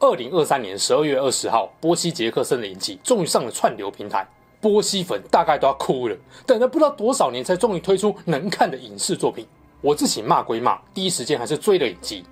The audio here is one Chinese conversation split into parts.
二零二三年十二月二十号，波西·杰克森的影集终于上了串流平台，波西粉大概都要哭了，等了不知道多少年才终于推出能看的影视作品。我自己骂归骂，第一时间还是追了影集。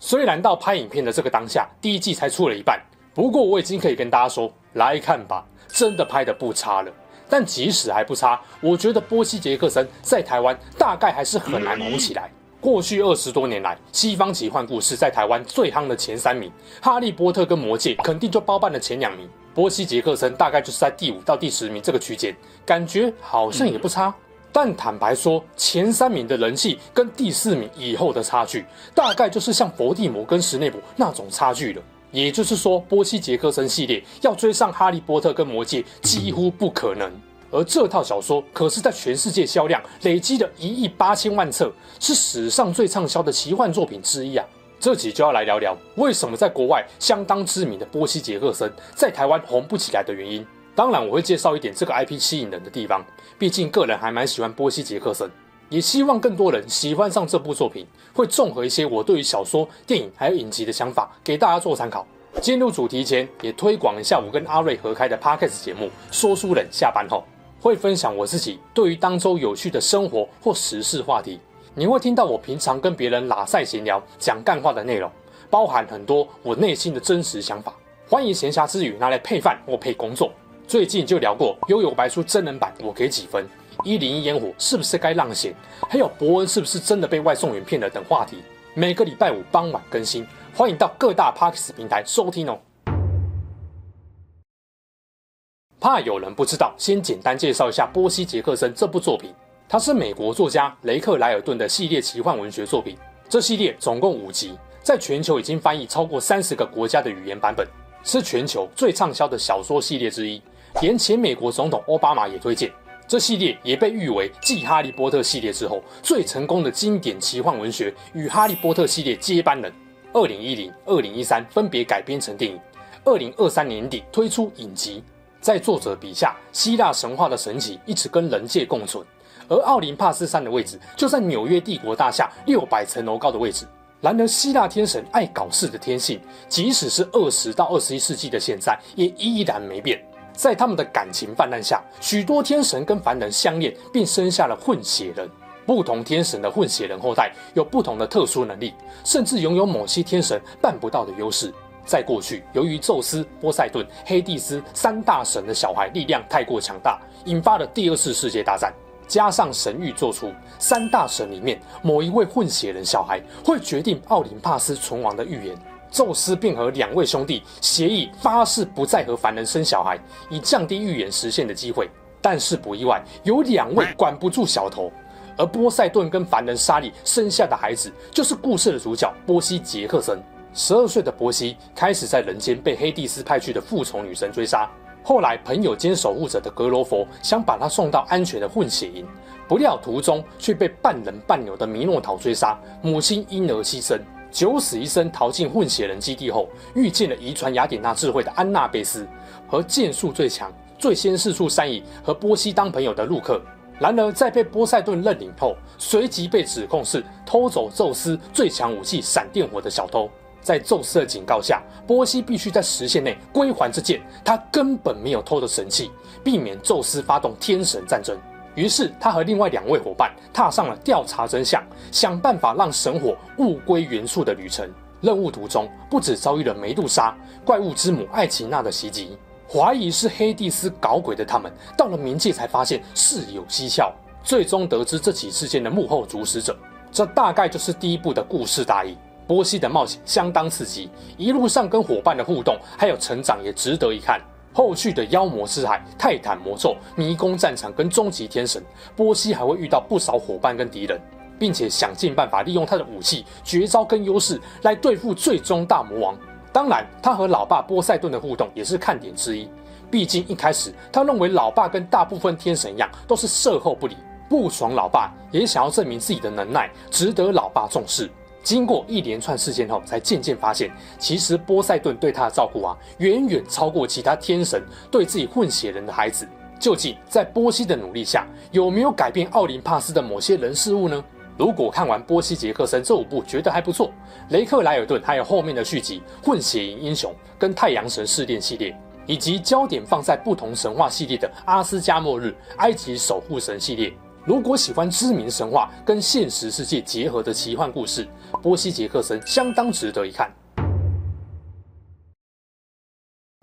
虽然到拍影片的这个当下，第一季才出了一半，不过我已经可以跟大家说，来看吧，真的拍得不差了。但即使还不差，我觉得波西·杰克森在台湾大概还是很难红起来。过去二十多年来，西方奇幻故事在台湾最夯的前三名，《哈利波特》跟《魔戒》肯定就包办了前两名。波西·杰克森大概就是在第五到第十名这个区间，感觉好像也不差。但坦白说，前三名的人气跟第四名以后的差距，大概就是像伏地魔跟史内普那种差距了。也就是说，波西·杰克森系列要追上《哈利波特》跟《魔戒》几乎不可能。而这套小说可是在全世界销量累积了一亿八千万册，是史上最畅销的奇幻作品之一啊！这集就要来聊聊为什么在国外相当知名的波西·杰克森在台湾红不起来的原因。当然，我会介绍一点这个 IP 吸引人的地方，毕竟个人还蛮喜欢波西·杰克森，也希望更多人喜欢上这部作品。会综合一些我对于小说、电影还有影集的想法，给大家做参考。进入主题前，也推广一下我跟阿瑞合开的 Podcast 节目《说书人下班后》。会分享我自己对于当周有趣的生活或时事话题，你会听到我平常跟别人拉赛闲聊、讲干话的内容，包含很多我内心的真实想法。欢迎闲暇之余拿来配饭或配工作。最近就聊过《幽游白书》真人版，我给几分？一零一烟火是不是该让贤？还有博恩是不是真的被外送员骗了？等话题，每个礼拜五傍晚更新，欢迎到各大 Podcast 平台收听哦。怕有人不知道，先简单介绍一下波西·杰克森这部作品。它是美国作家雷克莱尔顿的系列奇幻文学作品。这系列总共五集，在全球已经翻译超过三十个国家的语言版本，是全球最畅销的小说系列之一。连前美国总统奥巴马也推荐。这系列也被誉为继《哈利波特》系列之后最成功的经典奇幻文学与《哈利波特》系列接班人。二零一零、二零一三分别改编成电影，二零二三年底推出影集。在作者笔下，希腊神话的神祇一直跟人界共存，而奥林帕斯山的位置就在纽约帝国大厦六百层楼高的位置。然而，希腊天神爱搞事的天性，即使是二十到二十一世纪的现在，也依然没变。在他们的感情泛滥下，许多天神跟凡人相恋，并生下了混血人。不同天神的混血人后代有不同的特殊能力，甚至拥有某些天神办不到的优势。在过去，由于宙斯、波塞顿、黑帝斯三大神的小孩力量太过强大，引发了第二次世界大战。加上神谕做出三大神里面某一位混血人小孩会决定奥林帕斯存亡的预言，宙斯便和两位兄弟协议发誓不再和凡人生小孩，以降低预言实现的机会。但是不意外，有两位管不住小头，而波塞顿跟凡人莎莉生下的孩子就是故事的主角波西·杰克森。十二岁的波西开始在人间被黑帝斯派去的复仇女神追杀，后来朋友兼守护者的格罗佛想把他送到安全的混血营，不料途中却被半人半牛的弥诺陶追杀，母亲因而牺牲，九死一生逃进混血人基地后，遇见了遗传雅典娜智慧的安娜贝斯和剑术最强、最先释出善意和波西当朋友的陆克。然而在被波塞顿认领后，随即被指控是偷走宙斯最强武器闪电火的小偷。在宙斯的警告下，波西必须在时限内归还这件他根本没有偷的神器，避免宙斯发动天神战争。于是，他和另外两位伙伴踏上了调查真相、想办法让神火物归原处的旅程。任务途中，不止遭遇了梅杜莎、怪物之母艾奇娜的袭击，怀疑是黑帝斯搞鬼的他们，到了冥界才发现事有蹊跷，最终得知这起事件的幕后主使者。这大概就是第一部的故事大意。波西的冒险相当刺激，一路上跟伙伴的互动还有成长也值得一看。后续的妖魔之海、泰坦魔咒、迷宫战场跟终极天神，波西还会遇到不少伙伴跟敌人，并且想尽办法利用他的武器、绝招跟优势来对付最终大魔王。当然，他和老爸波塞顿的互动也是看点之一。毕竟一开始他认为老爸跟大部分天神一样，都是射后不理，不爽老爸也想要证明自己的能耐，值得老爸重视。经过一连串事件后，才渐渐发现，其实波塞顿对他的照顾啊，远远超过其他天神对自己混血人的孩子。究竟在波西的努力下，有没有改变奥林帕斯的某些人事物呢？如果看完《波西杰克森》这五部觉得还不错，雷克莱尔顿还有后面的续集《混血营英雄》跟《太阳神试炼》系列，以及焦点放在不同神话系列的《阿斯加末日》《埃及守护神》系列。如果喜欢知名神话跟现实世界结合的奇幻故事，《波西杰克森》相当值得一看。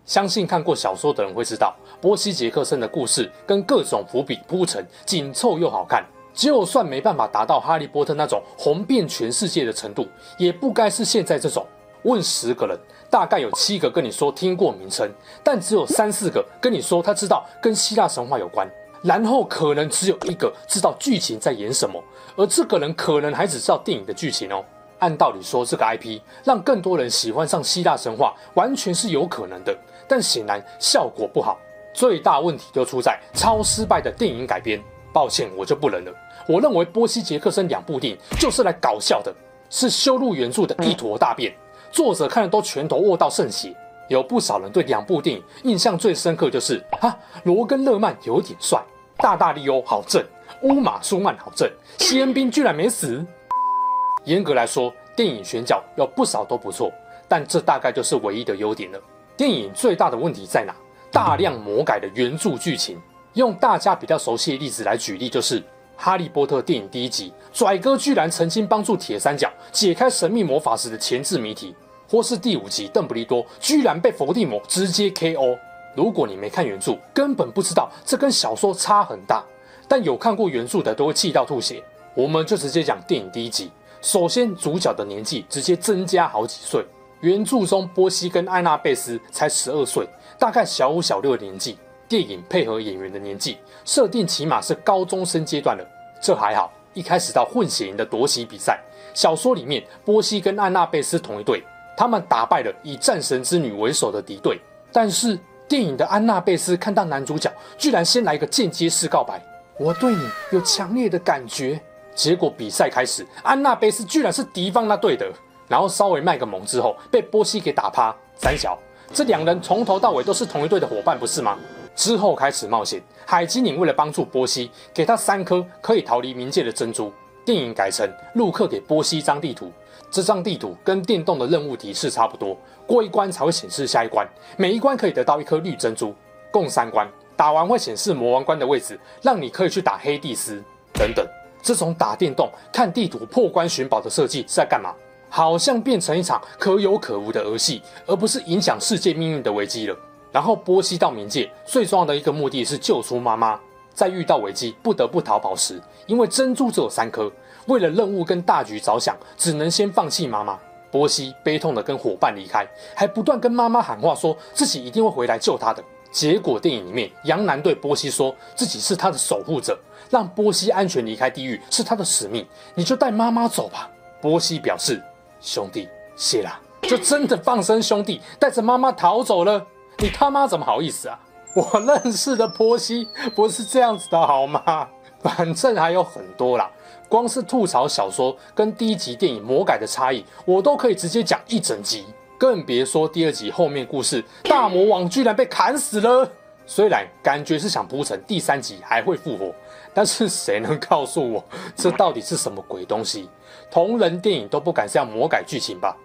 相信看过小说的人会知道，《波西杰克森》的故事跟各种伏笔铺陈紧凑又好看。就算没办法达到哈利波特那种红遍全世界的程度，也不该是现在这种。问十个人，大概有七个跟你说听过名称，但只有三四个跟你说他知道跟希腊神话有关，然后可能只有一个知道剧情在演什么，而这个人可能还只知道电影的剧情哦。按道理说，这个 IP 让更多人喜欢上希腊神话，完全是有可能的，但显然效果不好。最大问题就出在超失败的电影改编。抱歉，我就不能了。我认为《波西杰克森》两部电影就是来搞笑的，是修路原著的一坨大便。作者看了都拳头握到圣血。有不少人对两部电影印象最深刻就是：哈，罗根·勒曼有点帅，大大利欧好正，乌马·舒曼好正，西恩·宾居然没死。严格来说，电影选角有不少都不错，但这大概就是唯一的优点了。电影最大的问题在哪？大量魔改的原著剧情。用大家比较熟悉的例子来举例，就是《哈利波特》电影第一集，拽哥居然曾经帮助铁三角解开神秘魔法石的前置谜题，或是第五集，邓布利多居然被伏地魔直接 KO。如果你没看原著，根本不知道这跟小说差很大，但有看过原著的都会气到吐血。我们就直接讲电影第一集，首先主角的年纪直接增加好几岁，原著中波西跟安娜贝斯才十二岁，大概小五小六的年纪。电影配合演员的年纪设定，起码是高中生阶段了，这还好。一开始到混血营的夺旗比赛，小说里面波西跟安娜贝斯同一队，他们打败了以战神之女为首的敌对。但是电影的安娜贝斯看到男主角居然先来一个间接式告白，我对你有强烈的感觉。结果比赛开始，安娜贝斯居然是敌方那队的，然后稍微卖个萌之后被波西给打趴。三小，这两人从头到尾都是同一队的伙伴，不是吗？之后开始冒险，海基宁为了帮助波西，给他三颗可以逃离冥界的珍珠。电影改成陆克给波西一张地图，这张地图跟电动的任务提示差不多，过一关才会显示下一关，每一关可以得到一颗绿珍珠，共三关，打完会显示魔王关的位置，让你可以去打黑帝斯等等。这种打电动看地图破关寻宝的设计是在干嘛？好像变成一场可有可无的儿戏，而不是影响世界命运的危机了。然后波西到冥界最重要的一个目的是救出妈妈，在遇到危机不得不逃跑时，因为珍珠只有三颗，为了任务跟大局着想，只能先放弃妈妈。波西悲痛的跟伙伴离开，还不断跟妈妈喊话，说自己一定会回来救她的。结果电影里面，杨楠对波西说自己是他的守护者，让波西安全离开地狱是他的使命，你就带妈妈走吧。波西表示，兄弟谢啦，就真的放生兄弟，带着妈妈逃走了。你他妈怎么好意思啊！我认识的波西不是这样子的好吗？反正还有很多啦，光是吐槽小说跟第一集电影魔改的差异，我都可以直接讲一整集，更别说第二集后面故事，大魔王居然被砍死了。虽然感觉是想铺成第三集还会复活，但是谁能告诉我这到底是什么鬼东西？同人电影都不敢这样魔改剧情吧？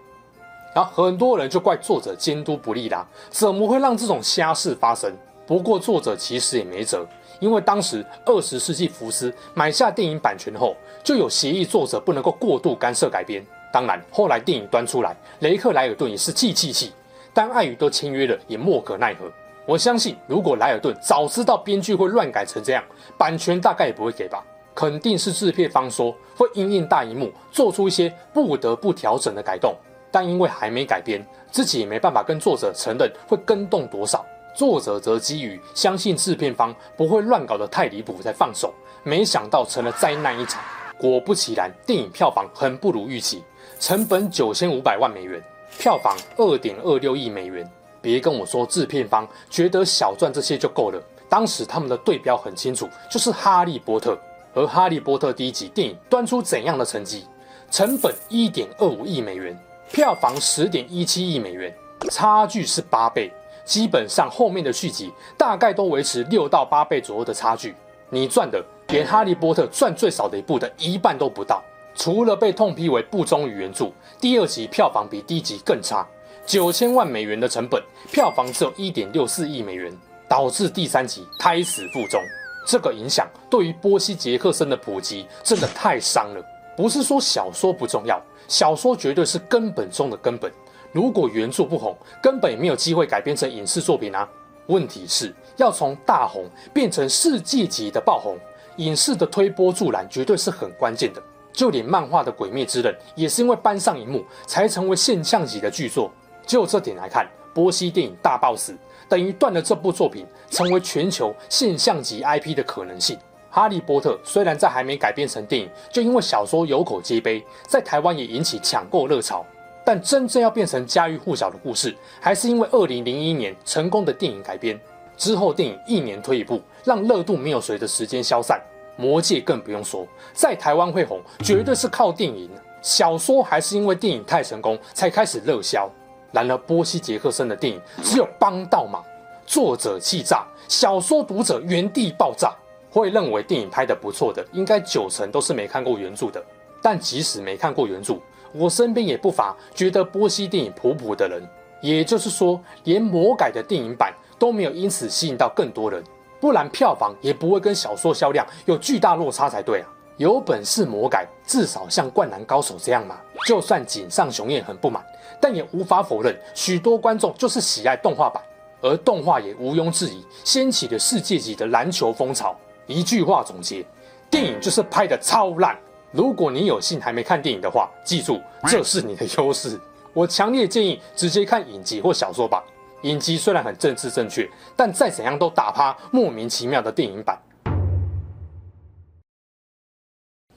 然后很多人就怪作者监督不力啦，怎么会让这种瞎事发生？不过作者其实也没辙，因为当时二十世纪福斯买下电影版权后，就有协议作者不能够过度干涉改编。当然，后来电影端出来，雷克莱尔顿也是气气气，但碍于都签约了，也莫可奈何。我相信，如果莱尔顿早知道编剧会乱改成这样，版权大概也不会给吧。肯定是制片方说会因应大荧幕做出一些不得不调整的改动。但因为还没改编，自己也没办法跟作者承认会更动多少。作者则基于相信制片方不会乱搞得太离谱才放手，没想到成了灾难一场。果不其然，电影票房很不如预期，成本九千五百万美元，票房二点二六亿美元。别跟我说制片方觉得小赚这些就够了，当时他们的对标很清楚，就是《哈利波特》。而《哈利波特》第一集电影端出怎样的成绩？成本一点二五亿美元，票房十点一七亿美元，差距是八倍。基本上后面的续集大概都维持六到八倍左右的差距。你赚的连《哈利波特》赚最少的一部的一半都不到。除了被痛批为不忠于原著，第二集票房比第一集更差，九千万美元的成本，票房只有一点六四亿美元，导致第三集胎死腹中。这个影响对于波西·杰克森的普及真的太伤了。不是说小说不重要，小说绝对是根本中的根本。如果原著不红，根本也没有机会改编成影视作品啊。问题是要从大红变成世界级的爆红，影视的推波助澜绝对是很关键的。就连漫画的《鬼灭之刃》也是因为搬上荧幕才成为现象级的巨作。就这点来看，波西电影大爆死，等于断了这部作品成为全球现象级 IP 的可能性。《哈利波特》虽然在还没改编成电影，就因为小说有口皆碑，在台湾也引起抢购热潮，但真正要变成家喻户晓的故事，还是因为2001年成功的电影改编。之后电影一年推一部，让热度没有随着时间消散。魔戒更不用说，在台湾会红，绝对是靠电影。小说还是因为电影太成功，才开始热销。然而，波西·杰克森的电影只有帮倒忙，作者气炸，小说读者原地爆炸。会认为电影拍得不错的，应该九成都是没看过原著的。但即使没看过原著，我身边也不乏觉得波西电影普普的人。也就是说，连魔改的电影版都没有因此吸引到更多人。不然票房也不会跟小说销量有巨大落差才对啊！有本事魔改，至少像《灌篮高手》这样嘛。就算井上雄彦很不满，但也无法否认，许多观众就是喜爱动画版，而动画也毋庸置疑掀起了世界级的篮球风潮。一句话总结：电影就是拍得超烂。如果你有幸还没看电影的话，记住这是你的优势。我强烈建议直接看影集或小说吧。影集虽然很政治正确，但再怎样都打趴莫名其妙的电影版。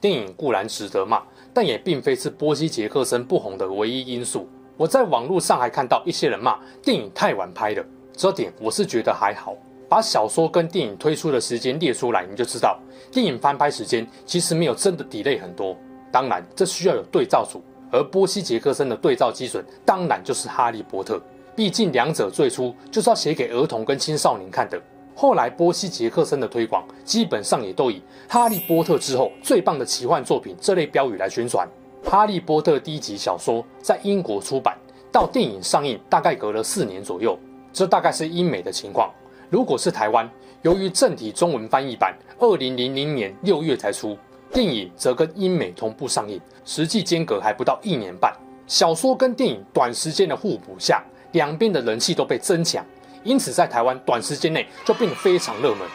电影固然值得骂，但也并非是波西·杰克森不红的唯一因素。我在网络上还看到一些人骂电影太晚拍了，这点我是觉得还好。把小说跟电影推出的时间列出来，你就知道电影翻拍时间其实没有真的 delay 很多。当然，这需要有对照组，而波西·杰克森的对照基准当然就是《哈利波特》。毕竟两者最初就是要写给儿童跟青少年看的。后来波西·杰克森的推广基本上也都以《哈利波特》之后最棒的奇幻作品这类标语来宣传。《哈利波特》第一集小说在英国出版，到电影上映大概隔了四年左右，这大概是英美的情况。如果是台湾，由于正体中文翻译版二零零零年六月才出，电影则跟英美同步上映，实际间隔还不到一年半。小说跟电影短时间的互补下。两边的人气都被增强，因此在台湾短时间内就变得非常热门。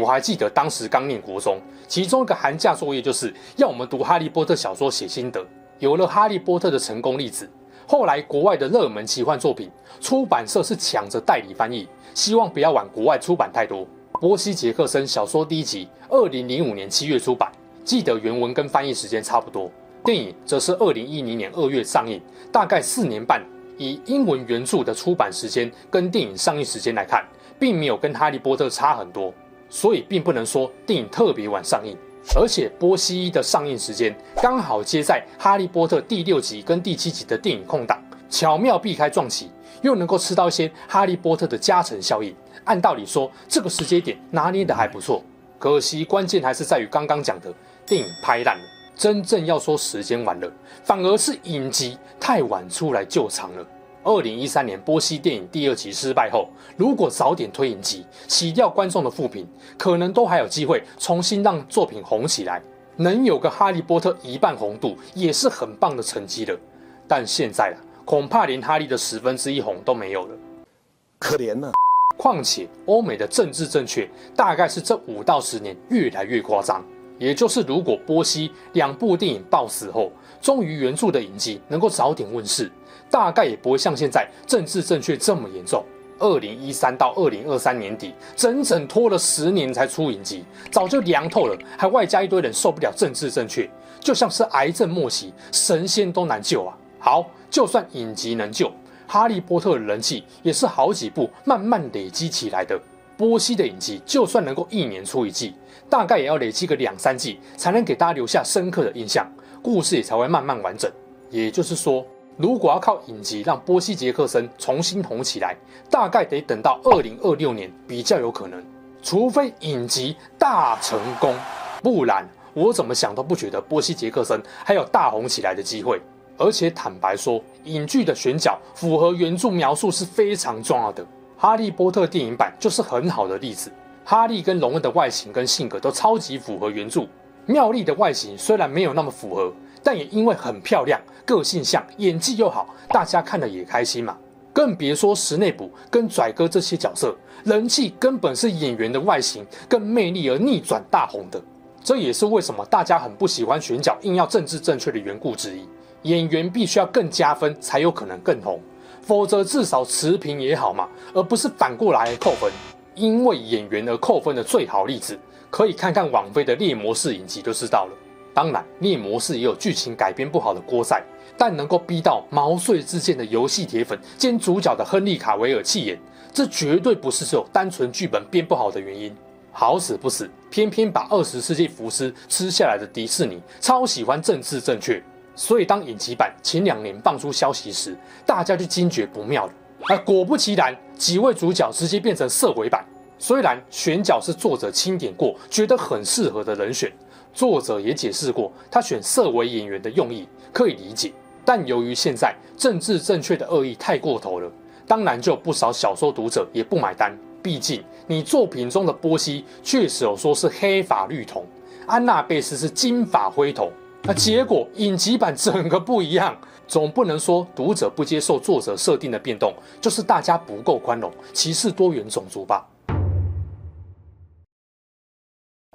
我还记得当时刚念国中，其中一个寒假作业就是要我们读《哈利波特》小说写心得。有了《哈利波特》的成功例子，后来国外的热门奇幻作品，出版社是抢着代理翻译，希望不要晚国外出版太多。波西·杰克森小说第一集，二零零五年七月出版，记得原文跟翻译时间差不多。电影则是二零一零年二月上映，大概四年半。以英文原著的出版时间跟电影上映时间来看，并没有跟《哈利波特》差很多，所以并不能说电影特别晚上映。而且波西一的上映时间刚好接在《哈利波特》第六集跟第七集的电影空档，巧妙避开撞期，又能够吃到一些《哈利波特》的加成效应。按道理说，这个时间点拿捏得还不错。可惜关键还是在于刚刚讲的电影拍烂了。真正要说时间晚了，反而是影集太晚出来救场了。二零一三年波西电影第二集失败后，如果早点推影集，洗掉观众的负评，可能都还有机会重新让作品红起来。能有个哈利波特一半红度，也是很棒的成绩了。但现在啊，恐怕连哈利的十分之一红都没有了，可怜呢。况且欧美的政治正确，大概是这五到十年越来越夸张。也就是，如果波西两部电影爆死后，终于原著的影集能够早点问世，大概也不会像现在政治正确这么严重。二零一三到二零二三年底，整整拖了十年才出影集，早就凉透了，还外加一堆人受不了政治正确，就像是癌症末期，神仙都难救啊！好，就算影集能救，哈利波特的人气也是好几部慢慢累积起来的。波西的影集就算能够一年出一季，大概也要累积个两三季，才能给大家留下深刻的印象，故事也才会慢慢完整。也就是说，如果要靠影集让波西杰克森重新红起来，大概得等到二零二六年比较有可能，除非影集大成功，不然我怎么想都不觉得波西杰克森还有大红起来的机会。而且坦白说，影剧的选角符合原著描述是非常重要的。哈利波特电影版就是很好的例子。哈利跟荣恩的外形跟性格都超级符合原著。妙丽的外形虽然没有那么符合，但也因为很漂亮、个性像、演技又好，大家看了也开心嘛。更别说史内普跟拽哥这些角色，人气根本是演员的外形跟魅力而逆转大红的。这也是为什么大家很不喜欢选角硬要政治正确的缘故之一。演员必须要更加分，才有可能更红。否则至少持平也好嘛，而不是反过来扣分。因为演员而扣分的最好例子，可以看看网飞的《猎魔士》影集就知道了。当然，《猎魔士》也有剧情改编不好的锅塞，但能够逼到毛遂自荐的游戏铁粉兼主角的亨利·卡维尔弃演，这绝对不是只有单纯剧本编不好的原因。好死不死，偏偏把二十世纪福斯吃下来的迪士尼超喜欢政治正确。所以，当影集版前两年放出消息时，大家就惊觉不妙了。而果不其然，几位主角直接变成色鬼版。虽然选角是作者钦点过，觉得很适合的人选，作者也解释过他选色鬼演员的用意，可以理解。但由于现在政治正确的恶意太过头了，当然就有不少小说读者也不买单。毕竟，你作品中的波西确实有说是黑发绿瞳，安娜贝斯是金发灰瞳。那结果影集版整个不一样，总不能说读者不接受作者设定的变动，就是大家不够宽容，歧视多元种族吧？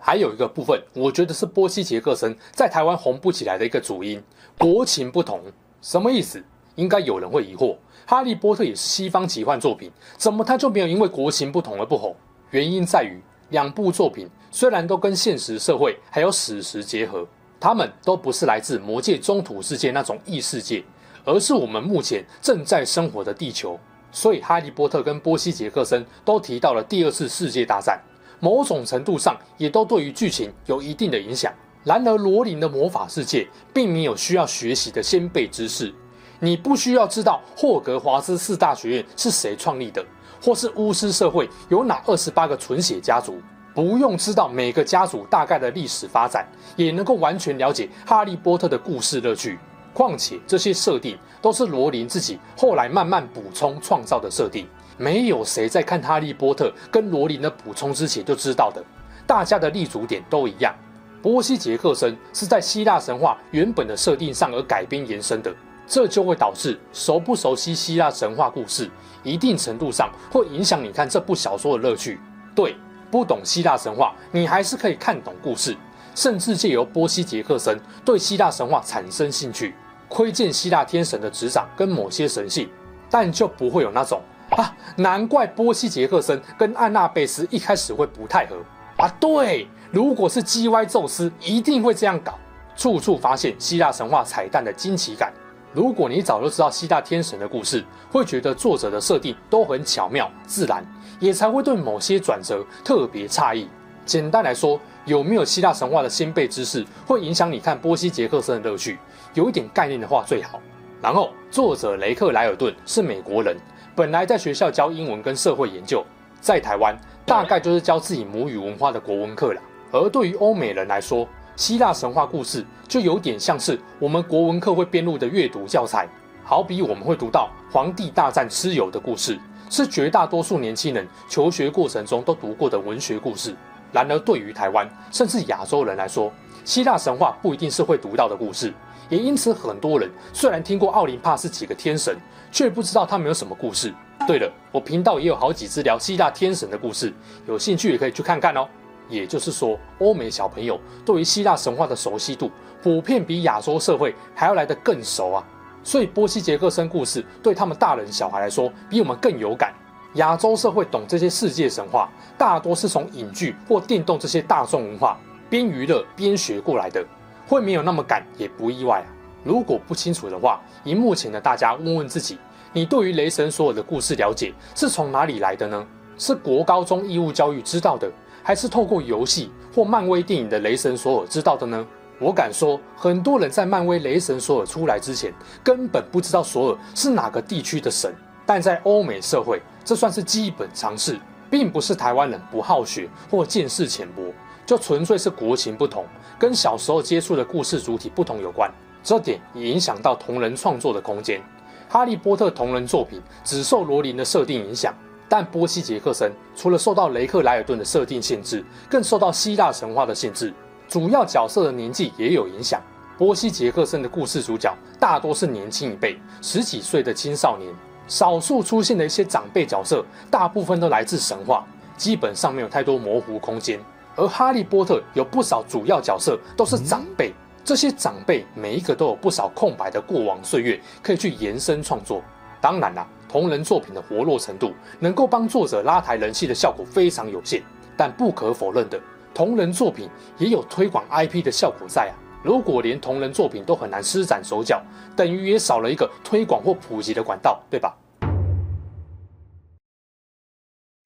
还有一个部分，我觉得是波西·杰克森在台湾红不起来的一个主因，国情不同。什么意思？应该有人会疑惑，《哈利波特》也是西方奇幻作品，怎么他就没有因为国情不同而不红？原因在于两部作品虽然都跟现实社会还有史实结合。他们都不是来自魔界中土世界那种异世界，而是我们目前正在生活的地球。所以，哈利波特跟波西·杰克森都提到了第二次世界大战，某种程度上也都对于剧情有一定的影响。然而，罗琳的魔法世界并没有需要学习的先辈知识，你不需要知道霍格华兹四大学院是谁创立的，或是巫师社会有哪二十八个纯血家族。不用知道每个家族大概的历史发展，也能够完全了解哈利波特的故事乐趣。况且这些设定都是罗琳自己后来慢慢补充创造的设定，没有谁在看哈利波特跟罗琳的补充之前就知道的。大家的立足点都一样，波西·杰克森是在希腊神话原本的设定上而改编延伸的，这就会导致熟不熟悉希腊神话故事，一定程度上会影响你看这部小说的乐趣。对。不懂希腊神话，你还是可以看懂故事，甚至借由波西·杰克森对希腊神话产生兴趣，窥见希腊天神的执掌跟某些神性，但就不会有那种啊，难怪波西·杰克森跟安娜贝斯一开始会不太合啊。对，如果是 GY 宙斯，一定会这样搞，处处发现希腊神话彩蛋的惊奇感。如果你早就知道希腊天神的故事，会觉得作者的设定都很巧妙自然，也才会对某些转折特别诧异。简单来说，有没有希腊神话的先辈知识，会影响你看波西·杰克森的乐趣。有一点概念的话最好。然后，作者雷克莱尔顿是美国人，本来在学校教英文跟社会研究，在台湾大概就是教自己母语文化的国文课啦。而对于欧美人来说，希腊神话故事就有点像是我们国文课会编入的阅读教材，好比我们会读到皇帝大战蚩尤的故事，是绝大多数年轻人求学过程中都读过的文学故事。然而，对于台湾甚至亚洲人来说，希腊神话不一定是会读到的故事，也因此很多人虽然听过奥林帕斯几个天神，却不知道他们有什么故事。对了，我频道也有好几支聊希腊天神的故事，有兴趣也可以去看看哦。也就是说，欧美小朋友对于希腊神话的熟悉度，普遍比亚洲社会还要来得更熟啊。所以波西杰克森故事对他们大人小孩来说，比我们更有感。亚洲社会懂这些世界神话，大多是从影剧或电动这些大众文化边娱乐边学过来的，会没有那么感也不意外啊。如果不清楚的话，荧幕前的大家问问自己：你对于雷神索尔的故事了解是从哪里来的呢？是国高中义务教育知道的，还是透过游戏或漫威电影的雷神索尔知道的呢？我敢说，很多人在漫威雷神索尔出来之前，根本不知道索尔是哪个地区的神。但在欧美社会，这算是基本常识，并不是台湾人不好学或见识浅薄，就纯粹是国情不同，跟小时候接触的故事主体不同有关。这点也影响到同人创作的空间。哈利波特同人作品只受罗琳的设定影响，但波西·杰克森除了受到雷克莱尔顿的设定限制，更受到希腊神话的限制。主要角色的年纪也有影响。波西·杰克森的故事主角大多是年轻一辈，十几岁的青少年，少数出现的一些长辈角色，大部分都来自神话，基本上没有太多模糊空间。而哈利波特有不少主要角色都是长辈，这些长辈每一个都有不少空白的过往岁月可以去延伸创作。当然啦，同人作品的活络程度能够帮作者拉抬人气的效果非常有限，但不可否认的。同人作品也有推广 IP 的效果在啊！如果连同人作品都很难施展手脚，等于也少了一个推广或普及的管道，对吧？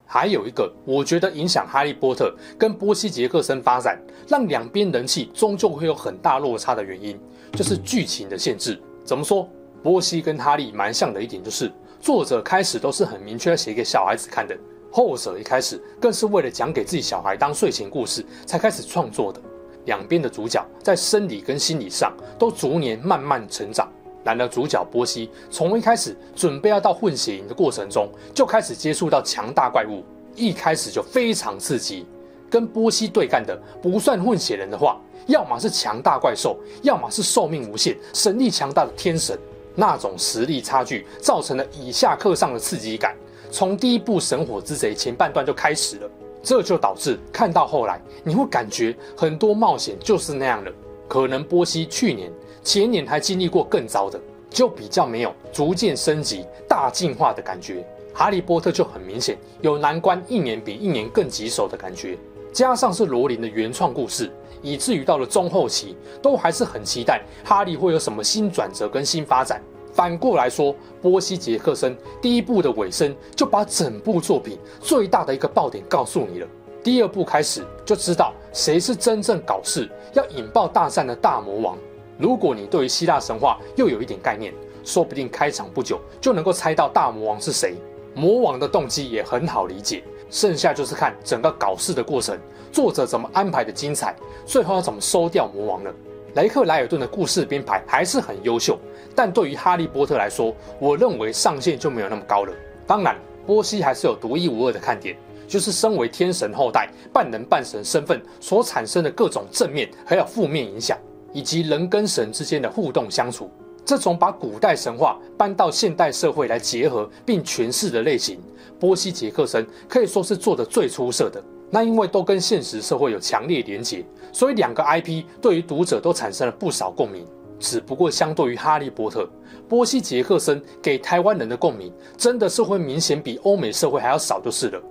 还有一个，我觉得影响哈利波特跟波西杰克森发展，让两边人气终究会有很大落差的原因，就是剧情的限制。怎么说？波西跟哈利蛮像的一点就是，作者开始都是很明确写给小孩子看的。后者一开始更是为了讲给自己小孩当睡前故事才开始创作的。两边的主角在生理跟心理上都逐年慢慢成长。然而主角波西从一开始准备要到混血营的过程中就开始接触到强大怪物，一开始就非常刺激。跟波西对干的不算混血人的话，要么是强大怪兽，要么是寿命无限、神力强大的天神。那种实力差距造成了以下课上的刺激感。从第一部《神火之贼》前半段就开始了，这就导致看到后来你会感觉很多冒险就是那样的。可能波西去年、前年还经历过更糟的，就比较没有逐渐升级、大进化的感觉。哈利波特就很明显有难关一年比一年更棘手的感觉，加上是罗琳的原创故事，以至于到了中后期都还是很期待哈利会有什么新转折跟新发展。反过来说，波西·杰克森第一部的尾声就把整部作品最大的一个爆点告诉你了。第二部开始就知道谁是真正搞事、要引爆大战的大魔王。如果你对于希腊神话又有一点概念，说不定开场不久就能够猜到大魔王是谁。魔王的动机也很好理解，剩下就是看整个搞事的过程，作者怎么安排的精彩，最后要怎么收掉魔王了。雷克莱尔顿的故事编排还是很优秀。但对于哈利波特来说，我认为上限就没有那么高了。当然，波西还是有独一无二的看点，就是身为天神后代、半人半神身份所产生的各种正面还有负面影响，以及人跟神之间的互动相处。这种把古代神话搬到现代社会来结合并诠释的类型，波西·杰克森可以说是做得最出色的。那因为都跟现实社会有强烈连结，所以两个 IP 对于读者都产生了不少共鸣。只不过相对于《哈利波特》，波西·杰克森给台湾人的共鸣真的是会明显比欧美社会还要少，就是了。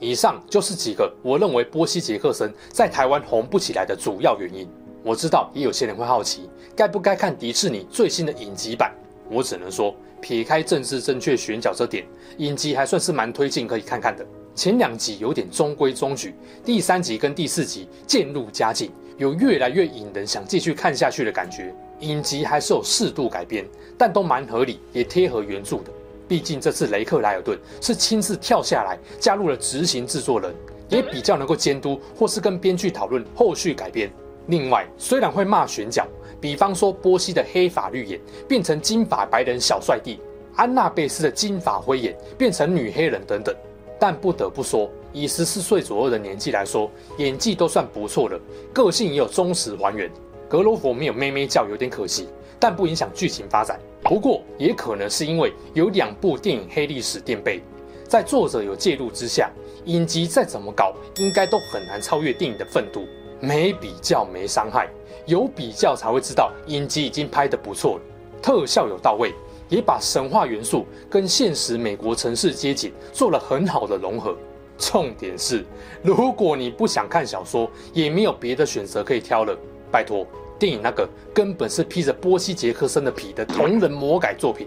以上就是几个我认为波西·杰克森在台湾红不起来的主要原因。我知道也有些人会好奇，该不该看迪士尼最新的影集版？我只能说，撇开政治正确选角这点，影集还算是蛮推荐可以看看的。前两集有点中规中矩，第三集跟第四集渐入佳境。有越来越引人想继续看下去的感觉。影集还是有适度改编，但都蛮合理，也贴合原著的。毕竟这次雷克莱尔顿是亲自跳下来加入了执行制作人，也比较能够监督或是跟编剧讨论后续改编。另外，虽然会骂选角，比方说波西的黑发绿眼变成金发白人小帅弟，安娜贝斯的金发灰眼变成女黑人等等，但不得不说。以十四岁左右的年纪来说，演技都算不错了，个性也有忠实还原。格罗佛没有咩咩叫，有点可惜，但不影响剧情发展。不过，也可能是因为有两部电影黑历史垫背，在作者有介入之下，影集再怎么搞，应该都很难超越电影的愤度。没比较没伤害，有比较才会知道影集已经拍得不错了，特效有到位，也把神话元素跟现实美国城市街景做了很好的融合。重点是，如果你不想看小说，也没有别的选择可以挑了，拜托电影那个根本是披着波西·杰克森的皮的同人魔改作品，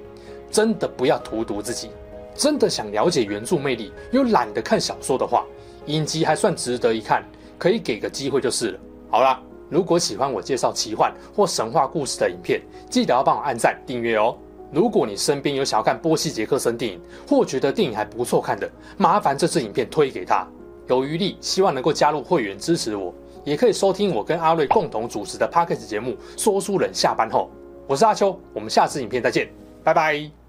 真的不要荼毒自己。真的想了解原著魅力，又懒得看小说的话，影集还算值得一看，可以给个机会就是了。好啦，如果喜欢我介绍奇幻或神话故事的影片，记得要帮我按赞订阅哦。如果你身边有想要看波西·杰克森电影，或觉得电影还不错看的，麻烦这支影片推给他。有余力，希望能够加入会员支持我，也可以收听我跟阿瑞共同主持的 Podcast 节目《说书人下班后》。我是阿秋，我们下次影片再见，拜拜。